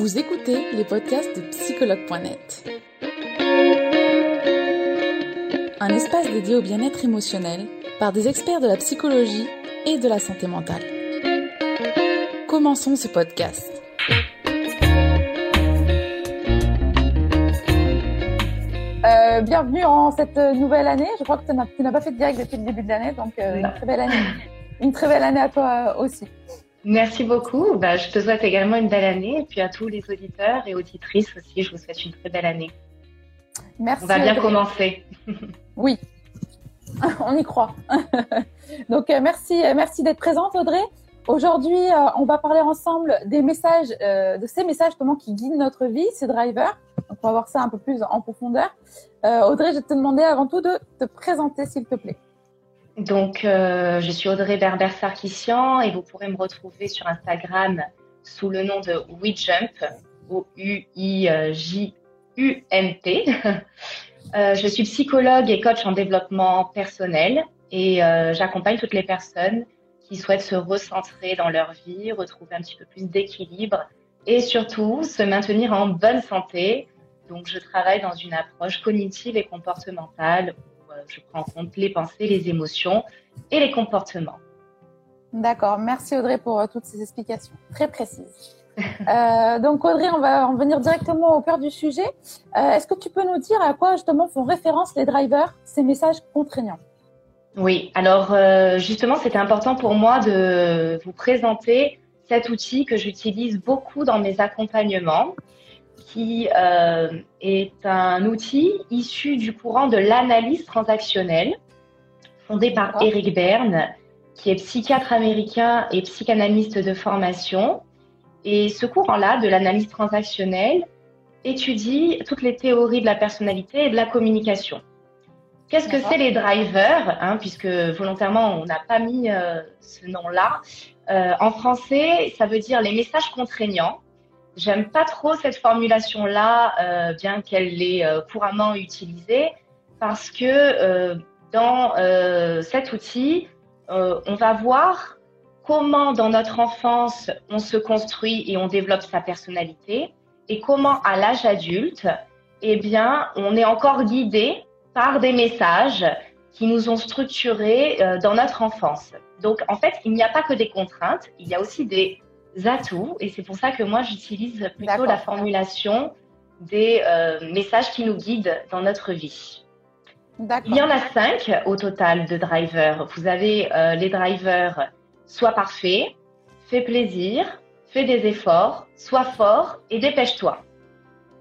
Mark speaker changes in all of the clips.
Speaker 1: Vous écoutez les podcasts de psychologue.net. Un espace dédié au bien-être émotionnel par des experts de la psychologie et de la santé mentale. Commençons ce podcast.
Speaker 2: Euh, bienvenue en cette nouvelle année. Je crois que tu n'as pas fait de direct depuis le début de l'année, donc euh, une très belle année. Une très belle année à toi aussi.
Speaker 3: Merci beaucoup. Bah, je te souhaite également une belle année. Et puis à tous les auditeurs et auditrices aussi, je vous souhaite une très belle année.
Speaker 2: Merci.
Speaker 3: On va bien commencer.
Speaker 2: Oui, on y croit. Donc euh, merci, merci d'être présente Audrey. Aujourd'hui, euh, on va parler ensemble des messages, euh, de ces messages comment qui guident notre vie, ces drivers. Donc, on va voir ça un peu plus en profondeur. Audrey, je vais te demander avant tout de te présenter, s'il te plaît.
Speaker 3: Donc, euh, je suis Audrey Berber-Sarkissian et vous pourrez me retrouver sur Instagram sous le nom de WeJump, O-U-I-J-U-M-P. Euh, je suis psychologue et coach en développement personnel et euh, j'accompagne toutes les personnes qui souhaitent se recentrer dans leur vie, retrouver un petit peu plus d'équilibre et surtout se maintenir en bonne santé. Donc, je travaille dans une approche cognitive et comportementale je prends en compte les pensées, les émotions et les comportements.
Speaker 2: D'accord, merci Audrey pour euh, toutes ces explications très précises. euh, donc Audrey, on va en venir directement au cœur du sujet. Euh, est-ce que tu peux nous dire à quoi justement font référence les drivers, ces messages contraignants?
Speaker 3: Oui, alors euh, justement, c'était important pour moi de vous présenter cet outil que j'utilise beaucoup dans mes accompagnements qui euh, est un outil issu du courant de l'analyse transactionnelle, fondé par Eric Berne, qui est psychiatre américain et psychanalyste de formation. Et ce courant-là, de l'analyse transactionnelle, étudie toutes les théories de la personnalité et de la communication. Qu'est-ce que c'est les drivers hein, Puisque volontairement, on n'a pas mis euh, ce nom-là. Euh, en français, ça veut dire les messages contraignants. J'aime pas trop cette formulation-là, euh, bien qu'elle est euh, couramment utilisée, parce que euh, dans cet outil, on va voir comment dans notre enfance on se construit et on développe sa personnalité, et comment à l'âge adulte, eh bien, on est encore guidé par des messages qui nous ont structurés dans notre enfance. Donc, en fait, il n'y a pas que des contraintes, il y a aussi des atouts. Et c'est pour ça que moi, j'utilise plutôt la formulation des euh, messages qui nous guident dans notre vie. Il y en a cinq au total de drivers. Vous avez euh, les drivers sois parfait, fais plaisir, fais des efforts, sois fort et dépêche-toi.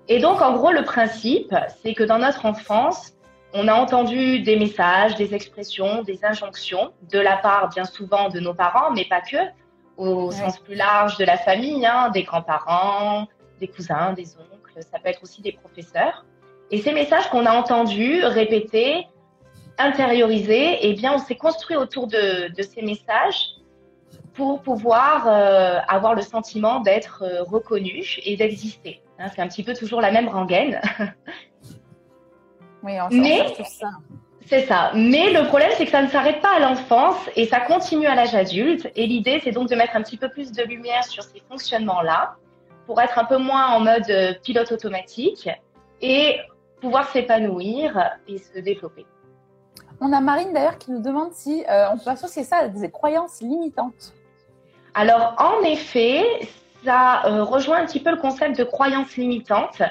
Speaker 3: Et donc, en gros, le principe, c'est que dans notre enfance, on a entendu des messages, des expressions, des injonctions de la part bien souvent de nos parents, mais pas que, au sens plus large de la famille, hein, des grands-parents, des cousins, des oncles, ça peut être aussi des professeurs. Et ces messages qu'on a entendus, répétés, intériorisés, eh bien, on s'est construit autour de, de, ces messages pour pouvoir euh, avoir le sentiment d'être euh, reconnu et d'exister. Hein, c'est un petit peu toujours la même rengaine.
Speaker 2: Oui, on Mais, ça.
Speaker 3: C'est ça. Mais le problème, c'est que ça ne s'arrête pas à l'enfance et ça continue à l'âge adulte. Et l'idée, c'est donc de mettre un petit peu plus de lumière sur ces fonctionnements-là pour être un peu moins en mode euh, pilote automatique et pouvoir s'épanouir et se développer.
Speaker 2: On a Marine d'ailleurs qui nous demande si euh, on peut associer ça à des croyances limitantes.
Speaker 3: Alors en effet, ça euh, rejoint un petit peu le concept de croyances limitantes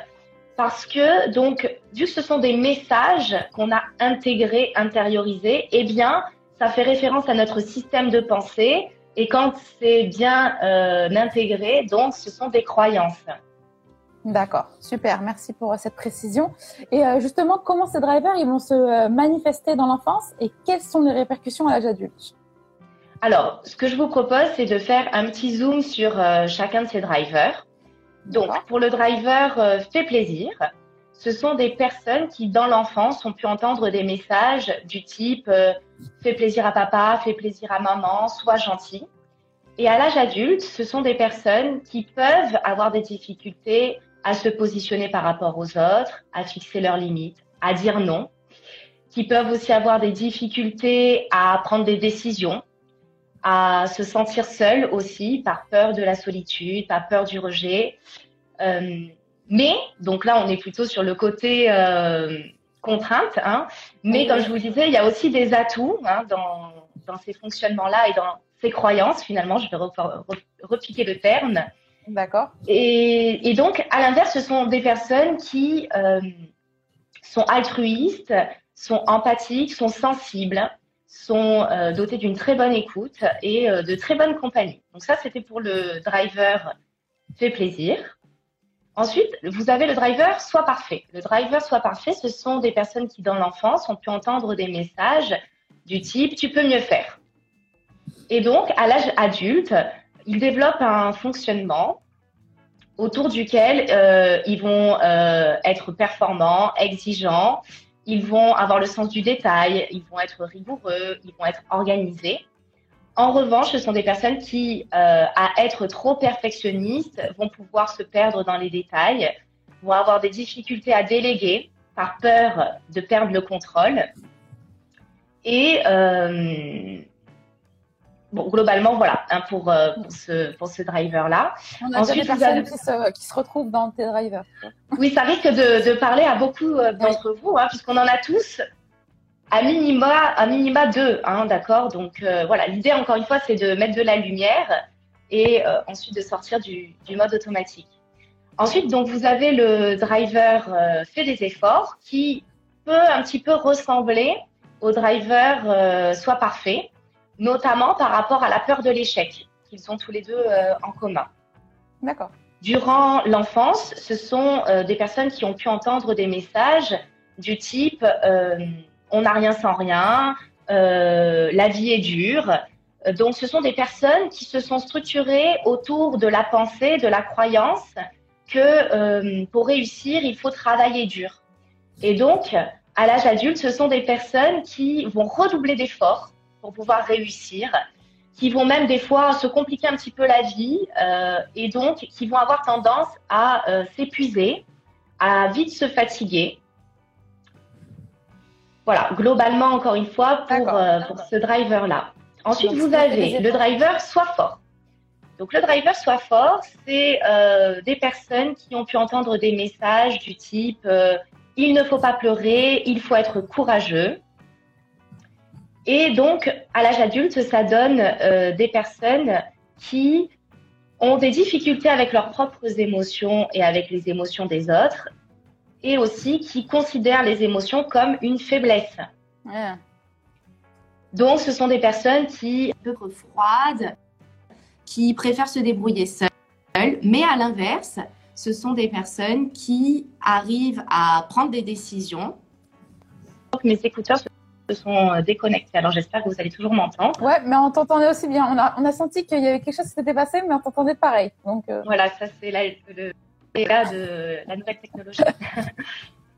Speaker 3: parce que donc vu que ce sont des messages qu'on a intégrés, intériorisés, eh bien ça fait référence à notre système de pensée et quand c'est bien euh, intégré, donc ce sont des croyances.
Speaker 2: D'accord, super, merci pour cette précision. Et euh, justement, comment ces drivers ils vont se euh, manifester dans l'enfance et quelles sont les répercussions à l'âge adulte?
Speaker 3: Alors, ce que je vous propose, c'est de faire un petit zoom sur euh, chacun de ces drivers. Donc, pour le driver euh, fait plaisir, ce sont des personnes qui, dans l'enfance, ont pu entendre des messages du type euh, fais plaisir à papa, fais plaisir à maman, sois gentil. Et à l'âge adulte, ce sont des personnes qui peuvent avoir des difficultés à se positionner par rapport aux autres, à fixer leurs limites, à dire non, qui peuvent aussi avoir des difficultés à prendre des décisions, à se sentir seul aussi par peur de la solitude, par peur du rejet, mais, donc là, on est plutôt sur le côté contrainte. Hein, mais comme je vous disais, il y a aussi des atouts hein, dans, dans ces fonctionnements-là et dans ces croyances, finalement, je vais repiquer le terme.
Speaker 2: D'accord.
Speaker 3: Et, et, donc, à l'inverse, ce sont des personnes qui euh, sont altruistes, sont empathiques, sont sensibles, sont euh, dotées d'une très bonne écoute et euh, de très bonne compagnie. Donc ça, c'était pour le driver fait plaisir. Ensuite, vous avez le driver soit parfait. Le driver soit parfait, ce sont des personnes qui, dans l'enfance, ont pu entendre des messages du type tu peux mieux faire. Et donc, à l'âge adulte, ils développent un fonctionnement autour duquel euh, ils vont être performants, exigeants, ils vont avoir le sens du détail, ils vont être rigoureux, ils vont être organisés. En revanche, ce sont des personnes qui, euh, à être trop perfectionnistes, vont pouvoir se perdre dans les détails, vont avoir des difficultés à déléguer par peur de perdre le contrôle. Et euh, bon, globalement, voilà, hein, pour, euh, pour, ce, pour ce driver-là.
Speaker 2: On a Ensuite, des personnes qui, se, qui, se, retrouvent dans tes drivers.
Speaker 3: Oui, ça risque de, de parler à beaucoup euh, d'entre vous, hein, puisqu'on en a tous à minima, à minima deux, hein, d'accord? Donc euh, voilà, l'idée, encore une fois, c'est de mettre de la lumière et euh, ensuite de sortir du, du, mode automatique. Ensuite, donc, vous avez le driver euh, fait des efforts qui peut un petit peu ressembler au driver soit parfait notamment par rapport à la peur de l'échec qu'ils ont tous les deux euh, en commun.
Speaker 2: D'accord.
Speaker 3: Durant l'enfance, ce sont euh, des personnes qui ont pu entendre des messages du type euh, on n'a rien sans rien, la vie est dure. Donc, ce sont des personnes qui se sont structurées autour de la pensée, de la croyance que pour réussir, il faut travailler dur. Et donc, à l'âge adulte, ce sont des personnes qui vont redoubler d'efforts pour pouvoir réussir, qui vont même des fois se compliquer un petit peu la vie euh, et donc qui vont avoir tendance à euh, s'épuiser, à vite se fatiguer. Voilà, globalement, encore une fois, pour, euh, pour ce driver-là. Ensuite, vous avez le driver soit fort. Donc, le driver soit fort, c'est des personnes qui ont pu entendre des messages du type il ne faut pas pleurer, il faut être courageux. Et donc, à l'âge adulte, ça donne euh, des personnes qui ont des difficultés avec leurs propres émotions et avec les émotions des autres, et aussi qui considèrent les émotions comme une faiblesse. Donc, ce sont des personnes qui
Speaker 4: peu froides, qui préfèrent se débrouiller seules, mais à l'inverse, ce sont des personnes qui arrivent à prendre des décisions.
Speaker 3: Mes écouteurs se sont euh, déconnectés. Alors j'espère que vous allez toujours m'entendre.
Speaker 2: Ouais, mais on t'entendait aussi bien. On a, on a senti qu'il y avait quelque chose qui s'était passé, mais on t'entendait pareil. Donc
Speaker 3: euh. voilà, ça c'est là le de la nouvelle technologie.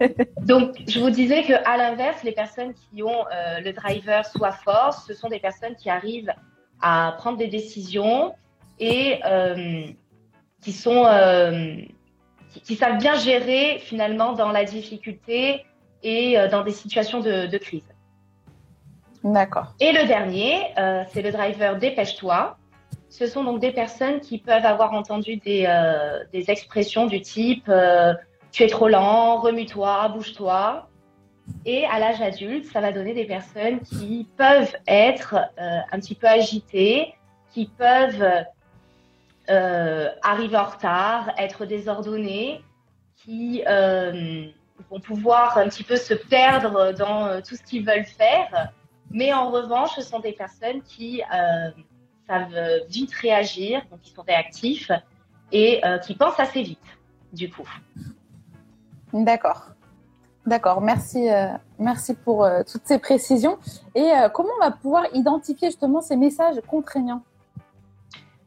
Speaker 3: Donc, je vous disais que à l'inverse, les personnes qui ont euh, le driver soit fort, ce sont des personnes qui arrivent à prendre des décisions et qui sont qui, qui, savent bien gérer finalement dans la difficulté et dans des situations de, de crise.
Speaker 2: D'accord.
Speaker 3: Et le dernier, euh, c'est le driver Dépêche-toi. Ce sont donc des personnes qui peuvent avoir entendu des, euh, expressions du type euh, tu es trop lent, remue-toi, bouge-toi. Et à l'âge adulte, ça va donner des personnes qui peuvent être un petit peu agitées, qui peuvent arriver en retard, être désordonnées, qui vont pouvoir un petit peu se perdre dans tout ce qu'ils veulent faire mais en revanche, ce sont des personnes qui euh, savent vite réagir, donc qui sont réactifs et euh, qui pensent assez vite, du coup.
Speaker 2: D'accord. D'accord, merci, euh, merci pour euh, toutes ces précisions. Et euh, comment on va pouvoir identifier justement ces messages contraignants?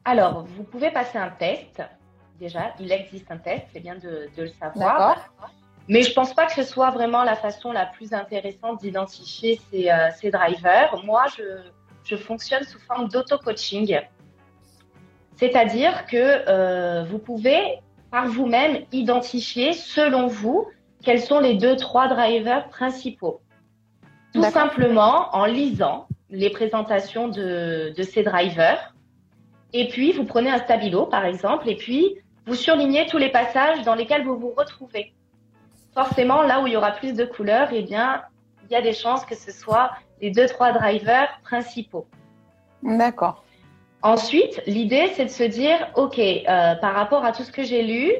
Speaker 3: Alors, vous pouvez passer un test. Déjà, il existe un test, c'est bien de, de le savoir. D'accord. Mais je pense pas que ce soit vraiment la façon la plus intéressante d'identifier ces, euh, ces, drivers. Moi, je, je fonctionne sous forme d'auto-coaching. C'est-à-dire que euh, vous pouvez par vous-même identifier, selon vous, quels sont les deux, trois drivers principaux. Tout simplement en lisant les présentations de, de ces drivers. Et puis, vous prenez un stabilo, par exemple, et puis vous surlignez tous les passages dans lesquels vous vous retrouvez. Forcément, là où il y aura plus de couleurs, eh bien, il y a des chances que ce soit les deux, trois drivers principaux.
Speaker 2: D'accord.
Speaker 3: Ensuite, l'idée, c'est de se dire, OK, euh, par rapport à tout ce que j'ai lu,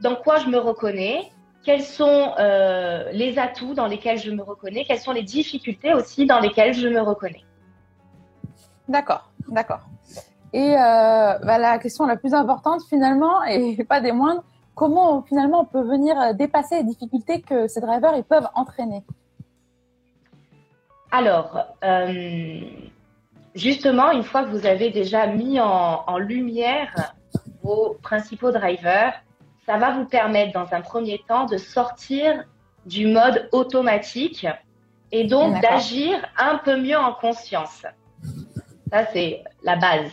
Speaker 3: dans quoi je me reconnais, quels sont euh, les atouts dans lesquels je me reconnais, quelles sont les difficultés aussi dans lesquelles je me reconnais.
Speaker 2: D'accord, d'accord. Et euh, bah, la question la plus importante finalement, et pas des moindres, comment finalement on peut venir dépasser les difficultés que ces drivers ils peuvent entraîner?
Speaker 3: Alors, euh, justement, une fois que vous avez déjà mis en lumière vos principaux drivers, ça va vous permettre dans un premier temps de sortir du mode automatique et donc d'agir un peu mieux en conscience. Ça, c'est la base.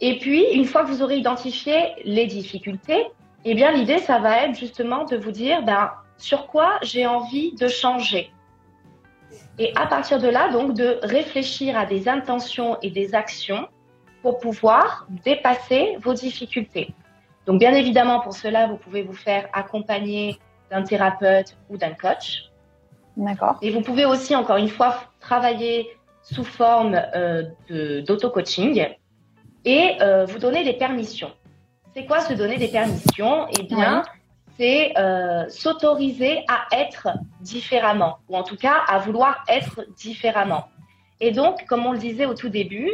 Speaker 3: Et puis, une fois que vous aurez identifié les difficultés, eh bien, l'idée, ça va être justement de vous dire, ben, sur quoi j'ai envie de changer. Et à partir de là, donc, de réfléchir à des intentions et des actions pour pouvoir dépasser vos difficultés. Donc, bien évidemment, pour cela, vous pouvez vous faire accompagner d'un thérapeute ou d'un coach.
Speaker 2: D'accord.
Speaker 3: Et vous pouvez aussi, encore une fois, travailler sous forme euh, d'auto-coaching et euh, vous donner des permissions. C'est quoi se donner des permissions? Eh bien, c'est euh, s'autoriser à être différemment, ou en tout cas à vouloir être différemment. Et donc, comme on le disait au tout début,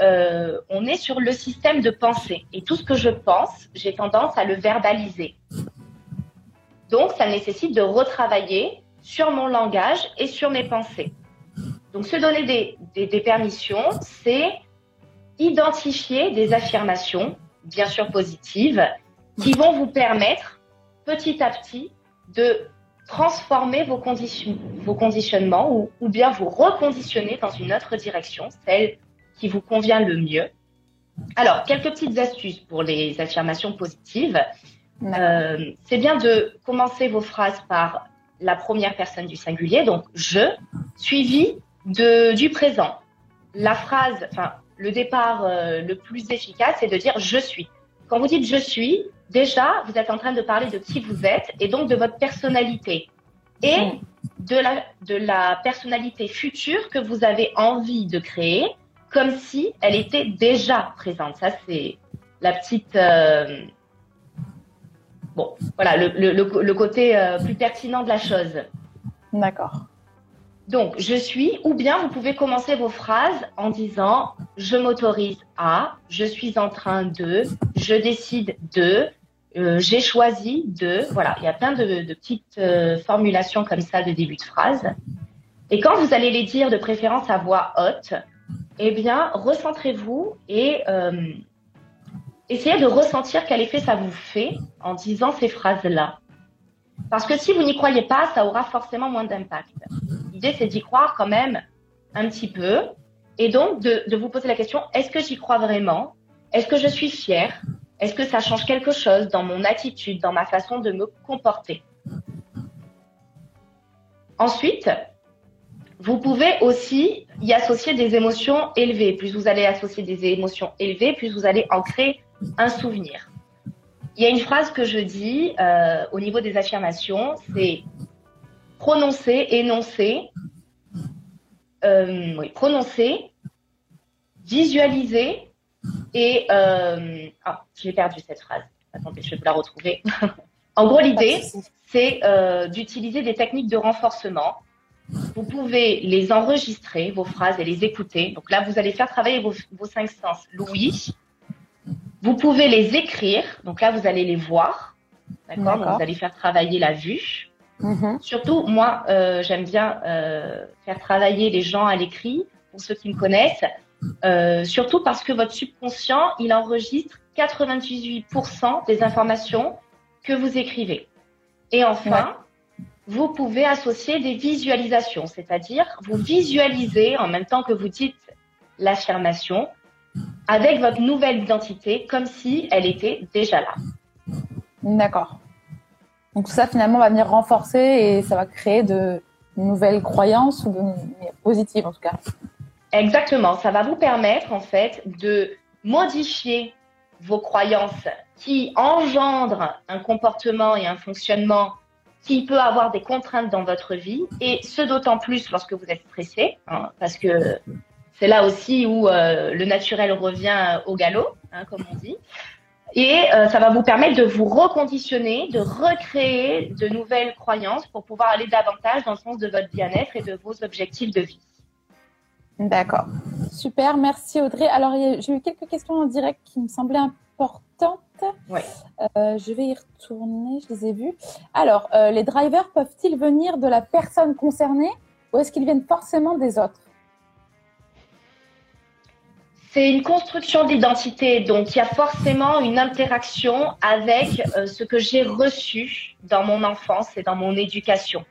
Speaker 3: euh, on est sur le système de pensée. Et tout ce que je pense, j'ai tendance à le verbaliser. Donc, ça nécessite de retravailler sur mon langage et sur mes pensées. Donc, se donner des, des permissions, c'est identifier des affirmations, bien sûr positives, qui vont vous permettre petit à petit de transformer vos, conditions, vos conditionnements ou, ou, bien vous reconditionner dans une autre direction, celle qui vous convient le mieux. Alors, quelques petites astuces pour les affirmations positives. Euh, c'est bien de commencer vos phrases par la première personne du singulier, donc je, suivi de, du présent. La phrase, enfin, le départ euh, le plus efficace, c'est de dire je suis. Quand vous dites je suis, déjà, vous êtes en train de parler de qui vous êtes et donc de votre personnalité et mm. de la, de la personnalité future que vous avez envie de créer comme si elle était déjà présente. Ça, c'est la petite. Euh, bon, voilà, le, le, côté euh, plus pertinent de la chose.
Speaker 2: D'accord.
Speaker 3: Donc, je suis, ou bien vous pouvez commencer vos phrases en disant je m'autorise à, je suis en train de, je décide de, euh, j'ai choisi de. Voilà, il y a plein de, petites formulations comme ça de début de phrase. Et quand vous allez les dire de préférence à voix haute, eh bien, recentrez-vous et euh, essayez de ressentir quel effet ça vous fait en disant ces phrases-là. Parce que si vous n'y croyez pas, ça aura forcément moins d'impact. L'idée, c'est d'y croire quand même un petit peu et donc de, vous poser la question, est-ce que j'y crois vraiment? Est-ce que je suis fière? Est-ce que ça change quelque chose dans mon attitude, dans ma façon de me comporter? Ensuite, vous pouvez aussi y associer des émotions élevées. Plus vous allez associer des émotions élevées, plus vous allez ancrer un souvenir. Il y a une phrase que je dis euh, au niveau des affirmations, c'est prononcer, énoncer, euh, oui, prononcer, visualiser et euh, ah, j'ai perdu cette phrase. Attendez, je vais vous la retrouver. en gros, l'idée, c'est euh, d'utiliser des techniques de renforcement vous pouvez les enregistrer, vos phrases, et les écouter. Donc là, vous allez faire travailler vos, cinq sens. Louis, vous pouvez les écrire. Donc là, vous allez les voir. D'accord? Vous allez faire travailler la vue. Mm-hmm. Surtout, moi, euh, j'aime bien euh, faire travailler les gens à l'écrit, pour ceux qui me connaissent. Euh, surtout parce que votre subconscient, il enregistre 98% des informations que vous écrivez. Et enfin, vous pouvez associer des visualisations, c'est-à-dire vous visualisez en même temps que vous dites l'affirmation avec votre nouvelle identité comme si elle était déjà là.
Speaker 2: D'accord. Donc ça finalement va venir renforcer et ça va créer de nouvelles croyances ou positives en tout cas.
Speaker 3: Exactement, ça va vous permettre en fait de modifier vos croyances qui engendrent un comportement et un fonctionnement qui peut avoir des contraintes dans votre vie, et ce d'autant plus lorsque vous êtes stressé, hein, parce que c'est là aussi où euh, le naturel revient au galop, hein, comme on dit. Et euh, ça va vous permettre de vous reconditionner, de recréer de nouvelles croyances pour pouvoir aller davantage dans le sens de votre bien-être et de vos objectifs de vie.
Speaker 2: D'accord. Super, merci Audrey. Alors, j'ai eu quelques questions en direct qui me semblaient importantes.
Speaker 3: Ouais.
Speaker 2: Euh, je vais y retourner, je les ai vues. Alors, euh, les drivers peuvent-ils venir de la personne concernée ou est-ce qu'ils viennent forcément des autres?
Speaker 3: C'est une construction d'identité, donc il y a forcément une interaction avec euh, ce que j'ai reçu dans mon enfance et dans mon éducation.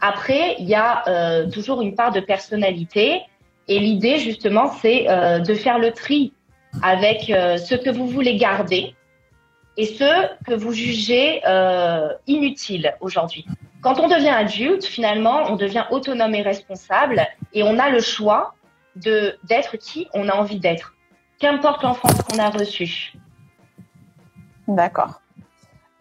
Speaker 3: Après, il y a euh, toujours une part de personnalité et l'idée justement, c'est euh, de faire le tri avec ce que vous voulez garder et ce que vous jugez inutile aujourd'hui. Quand on devient adulte, finalement, on devient autonome et responsable et on a le choix de d'être qui on a envie d'être, qu'importe l'enfance qu'on a reçue.
Speaker 2: D'accord.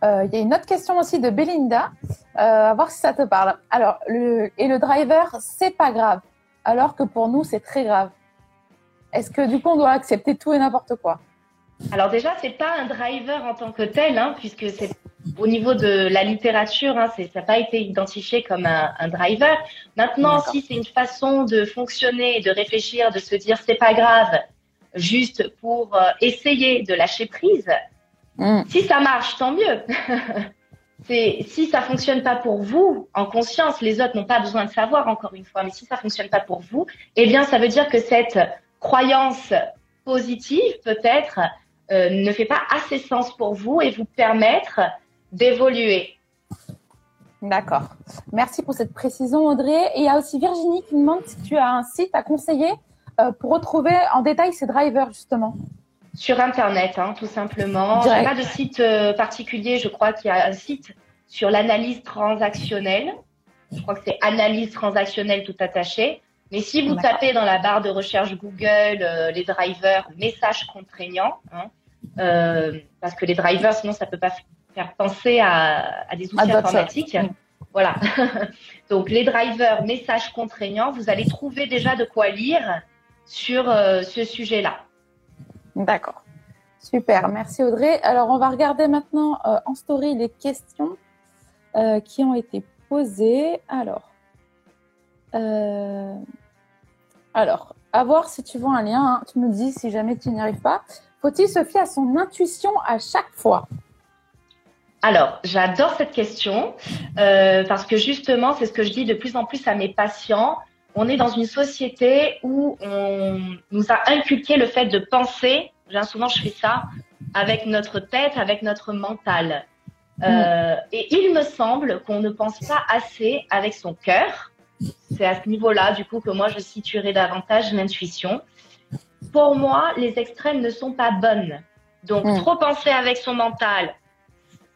Speaker 2: Euh, il y a une autre question aussi de Belinda, euh, à voir si ça te parle. Alors, le, et le driver, c'est pas grave, alors que pour nous, c'est très grave. Est-ce que du coup, on doit accepter tout et n'importe quoi?
Speaker 3: Alors déjà, c'est pas un driver en tant que tel, hein, puisque c'est au niveau de la littérature, hein, ça n'a pas été identifié comme un, driver. Maintenant, si c'est une façon de fonctionner, de réfléchir, de se dire c'est pas grave, juste pour euh, essayer de lâcher prise, hmm. si ça marche, tant mieux. si ça fonctionne pas pour vous, en conscience, les autres n'ont pas besoin de savoir encore une fois, mais si ça fonctionne pas pour vous, eh bien, ça veut dire que cette croyance positive, peut-être, euh, ne fait pas assez sens pour vous et vous permettre d'évoluer.
Speaker 2: D'accord. Merci pour cette précision, Audrey. Et il y a aussi Virginie qui demande si tu as un site à conseiller euh, pour retrouver en détail ces drivers, justement.
Speaker 3: Sur Internet, hein, tout simplement. Je n'ai pas de site euh, particulier. Je crois qu'il y a un site sur l'analyse transactionnelle. Je crois que c'est analyse transactionnelle tout attaché. Mais si vous tapez dans la barre de recherche Google euh, les drivers messages contraignants, hein, parce que les drivers, sinon ça peut pas faire penser à, des outils informatiques. Voilà. Donc, les drivers, messages contraignants, vous allez trouver déjà de quoi lire sur euh, ce sujet-là.
Speaker 2: D'accord. Super. Merci Audrey. Alors, on va regarder maintenant euh, en story les questions euh, qui ont été posées. Alors, alors, à voir si tu vois un lien. Hein. Tu me dis si jamais tu n'y arrives pas. Faut-il se fier à son intuition à chaque fois?
Speaker 3: Alors, j'adore cette question euh, parce que justement, c'est ce que je dis de plus en plus à mes patients. On est dans une société où on nous a inculqué le fait de penser. Bien souvent, je fais ça avec notre tête, avec notre mental. Euh, et il me semble qu'on ne pense pas assez avec son cœur. C'est à ce niveau-là, du coup, que moi, je situerai davantage l'intuition. Pour moi, les extrêmes ne sont pas bonnes. Donc, mm. trop penser avec son mental,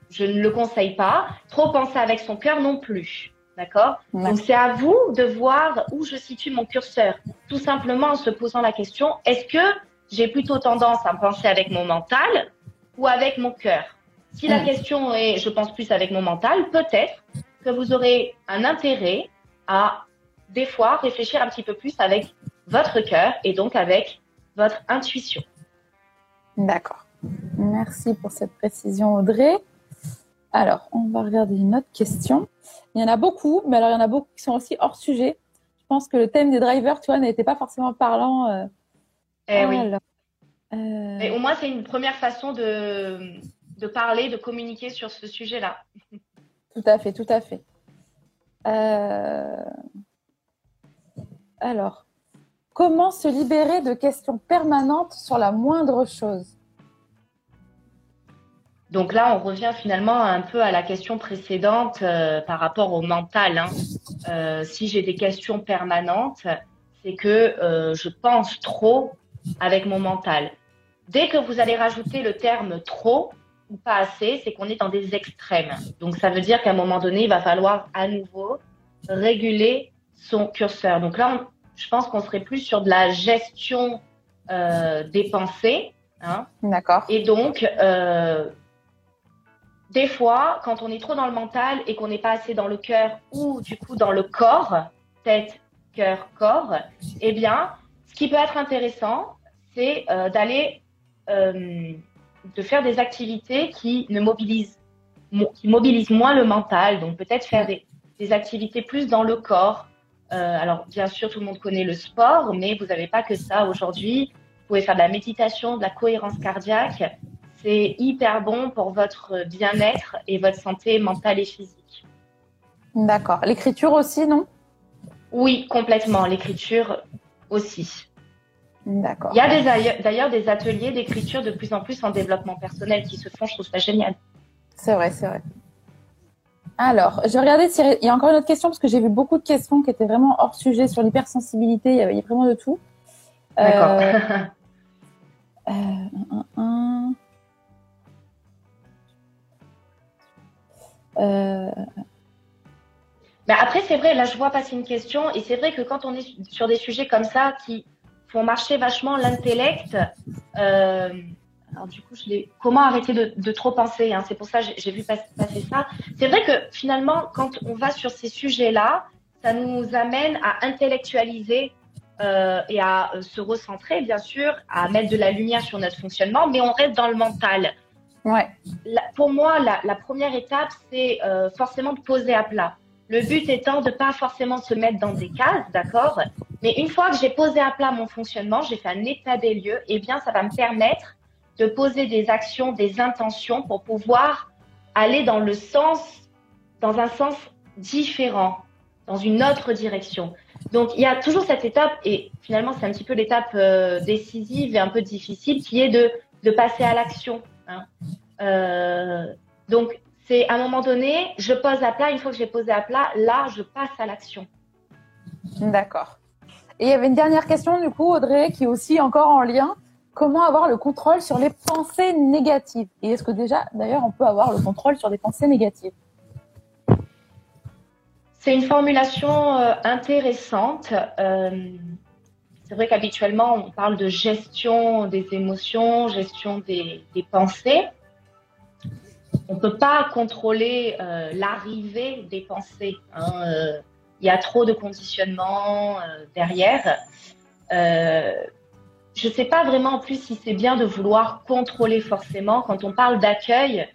Speaker 3: je ne le conseille pas. Trop penser avec son cœur non plus. D'accord? Donc c'est à vous de voir où je situe mon curseur. Tout simplement en se posant la question, est-ce que j'ai plutôt tendance à penser avec mon mental ou avec mon cœur? Si la question est je pense plus avec mon mental, peut-être que vous aurez un intérêt à des fois réfléchir un petit peu plus avec votre cœur et donc avec votre intuition.
Speaker 2: D'accord. Merci pour cette précision Audrey. Alors, on va regarder une autre question. Il y en a beaucoup, mais alors il y en a beaucoup qui sont aussi hors sujet. Je pense que le thème des drivers, tu vois, n'était pas forcément parlant.
Speaker 3: Euh, eh oui. Euh, mais au moins, c'est une première façon de, de parler, de communiquer sur ce sujet-là.
Speaker 2: Tout à fait, tout à fait. Euh, alors, comment se libérer de questions permanentes sur la moindre chose?
Speaker 3: Donc là, on revient finalement un peu à la question précédente euh, par rapport au mental. Hein. Euh, si j'ai des questions permanentes, c'est que euh, je pense trop avec mon mental. Dès que vous allez rajouter le terme trop ou pas assez, c'est qu'on est dans des extrêmes. Donc ça veut dire qu'à un moment donné, il va falloir à nouveau réguler son curseur. Donc là, je pense qu'on serait plus sur de la gestion des pensées Hein.
Speaker 2: D'accord.
Speaker 3: Et donc, des fois, quand on est trop dans le mental et qu'on n'est pas assez dans le cœur ou du coup dans le corps, tête, cœur, corps, eh bien, ce qui peut être intéressant, c'est euh, d'aller, euh, de faire des activités qui ne mobilisent, moins le mental. Donc peut-être faire des, des activités plus dans le corps. Euh, alors bien sûr, tout le monde connaît le sport, mais vous n'avez pas que ça aujourd'hui. Vous pouvez faire de la méditation, de la cohérence cardiaque. C'est hyper bon pour votre bien-être et votre santé mentale et physique.
Speaker 2: D'accord. L'écriture aussi, non?
Speaker 3: Oui, complètement. L'écriture aussi.
Speaker 2: D'accord.
Speaker 3: Il y a d'ailleurs des ateliers d'écriture de plus en plus en développement personnel qui se font. Je trouve ça génial.
Speaker 2: C'est vrai, c'est vrai. Alors, je regardais s'il y a encore une autre question parce que j'ai vu beaucoup de questions qui étaient vraiment hors sujet sur l'hypersensibilité. Il y avait il vraiment de tout.
Speaker 3: D'accord.
Speaker 2: Euh, euh, un, un, un.
Speaker 3: Mais après, c'est vrai, là, je vois passer une question, et c'est vrai que quand on est sur des sujets comme ça qui font marcher vachement l'intellect, euh, alors du coup, je. Comment arrêter de, trop penser hein, C'est pour ça que j'ai- vu pas- passer ça. C'est vrai que finalement, quand on va sur ces sujets-là, ça nous amène à intellectualiser euh, et à euh, se recentrer, bien sûr, à mettre de la lumière sur notre fonctionnement, mais on reste dans le mental pour moi, la, première étape, c'est euh, forcément de poser à plat. Le but étant de pas forcément se mettre dans des cases, d'accord? Mais une fois que j'ai posé à plat mon fonctionnement, j'ai fait un état des lieux, eh bien, ça va me permettre de poser des actions, des intentions pour pouvoir aller dans le sens, dans un sens différent, dans une autre direction. Donc, il y a toujours cette étape, et finalement, c'est un petit peu l'étape euh, décisive et un peu difficile, qui est de, de passer à l'action. hein. Euh, donc, c'est à un moment donné, je pose à plat. Une fois que j'ai posé à plat, là, je passe à l'action.
Speaker 2: d'accord. Et il y avait une dernière question, du coup, Audrey, qui est aussi encore en lien. Comment avoir le contrôle sur les pensées négatives? Et est-ce que déjà, d'ailleurs, on peut avoir le contrôle sur les pensées négatives?
Speaker 3: C'est une formulation euh, intéressante. Euh, c'est vrai qu'habituellement, on parle de gestion des émotions, gestion des, des pensées. On ne peut pas contrôler euh, l'arrivée des pensées. hein, euh, Il y a trop de conditionnement euh, derrière. Je ne sais pas vraiment en plus si c'est bien de vouloir contrôler forcément. Quand on parle d'accueil,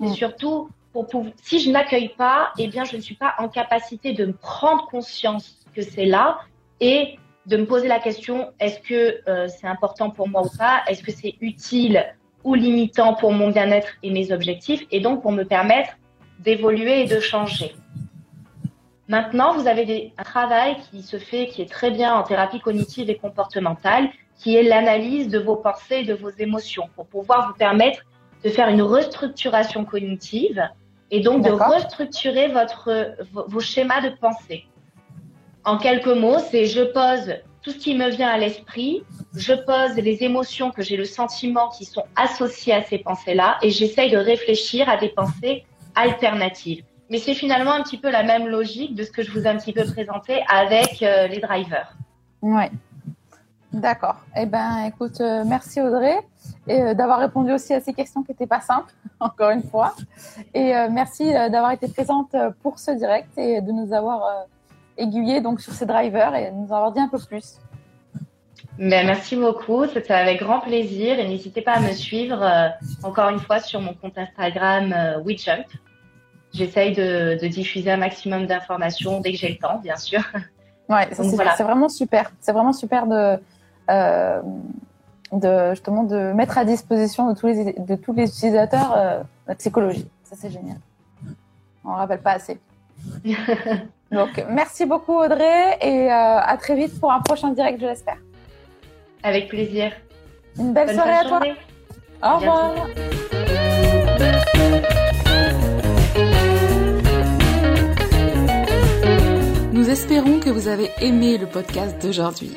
Speaker 3: c'est
Speaker 2: Mm.
Speaker 3: surtout pour. Si je n'accueille pas, eh bien, je ne suis pas en capacité de me prendre conscience que c'est là et de me poser la question est-ce que c'est important pour moi ou pas? Est-ce que c'est utile ou limitant pour mon bien-être et mes objectifs Et donc pour me permettre d'évoluer et de changer. Maintenant, vous avez des, un travail qui se fait, qui est très bien en thérapie cognitive et comportementale, qui est l'analyse de vos pensées et de vos émotions pour pouvoir vous permettre de faire une restructuration cognitive et donc de restructurer votre, vos, vos schémas de pensée. En quelques mots, c'est je pose tout ce qui me vient à l'esprit, je pose les émotions que j'ai le sentiment qui sont associées à ces pensées-là et j'essaye de réfléchir à des pensées alternatives. Mais c'est finalement un petit peu la même logique de ce que je vous ai un petit peu présenté avec euh, les drivers.
Speaker 2: Ouais. D'accord. Eh ben, écoute, euh, merci Audrey euh, d'avoir répondu aussi à ces questions qui n'étaient pas simples, encore une fois. Et merci d'avoir été présente pour ce direct et de nous avoir euh, aiguillé donc sur ces drivers et nous avoir dit un peu plus.
Speaker 3: Ben, merci beaucoup, c'était avec grand plaisir et n'hésitez pas à me suivre euh, encore une fois sur mon compte Instagram euh. J'essaye de, de diffuser un maximum d'informations dès que j'ai le temps, bien sûr.
Speaker 2: Ouais, c'est
Speaker 3: voilà.
Speaker 2: vraiment super. C'est vraiment super de, euh, de justement de mettre à disposition de tous les de tous les utilisateurs euh, la psychologie. Ça c'est génial. On ne rappelle pas assez. Donc merci beaucoup Audrey et euh, à très vite pour un prochain direct, je l'espère.
Speaker 3: Avec plaisir.
Speaker 2: Une belle
Speaker 3: Bonne
Speaker 2: soirée à toi.
Speaker 3: journée.
Speaker 2: Au revoir.
Speaker 1: Nous espérons que vous avez aimé le podcast d'aujourd'hui.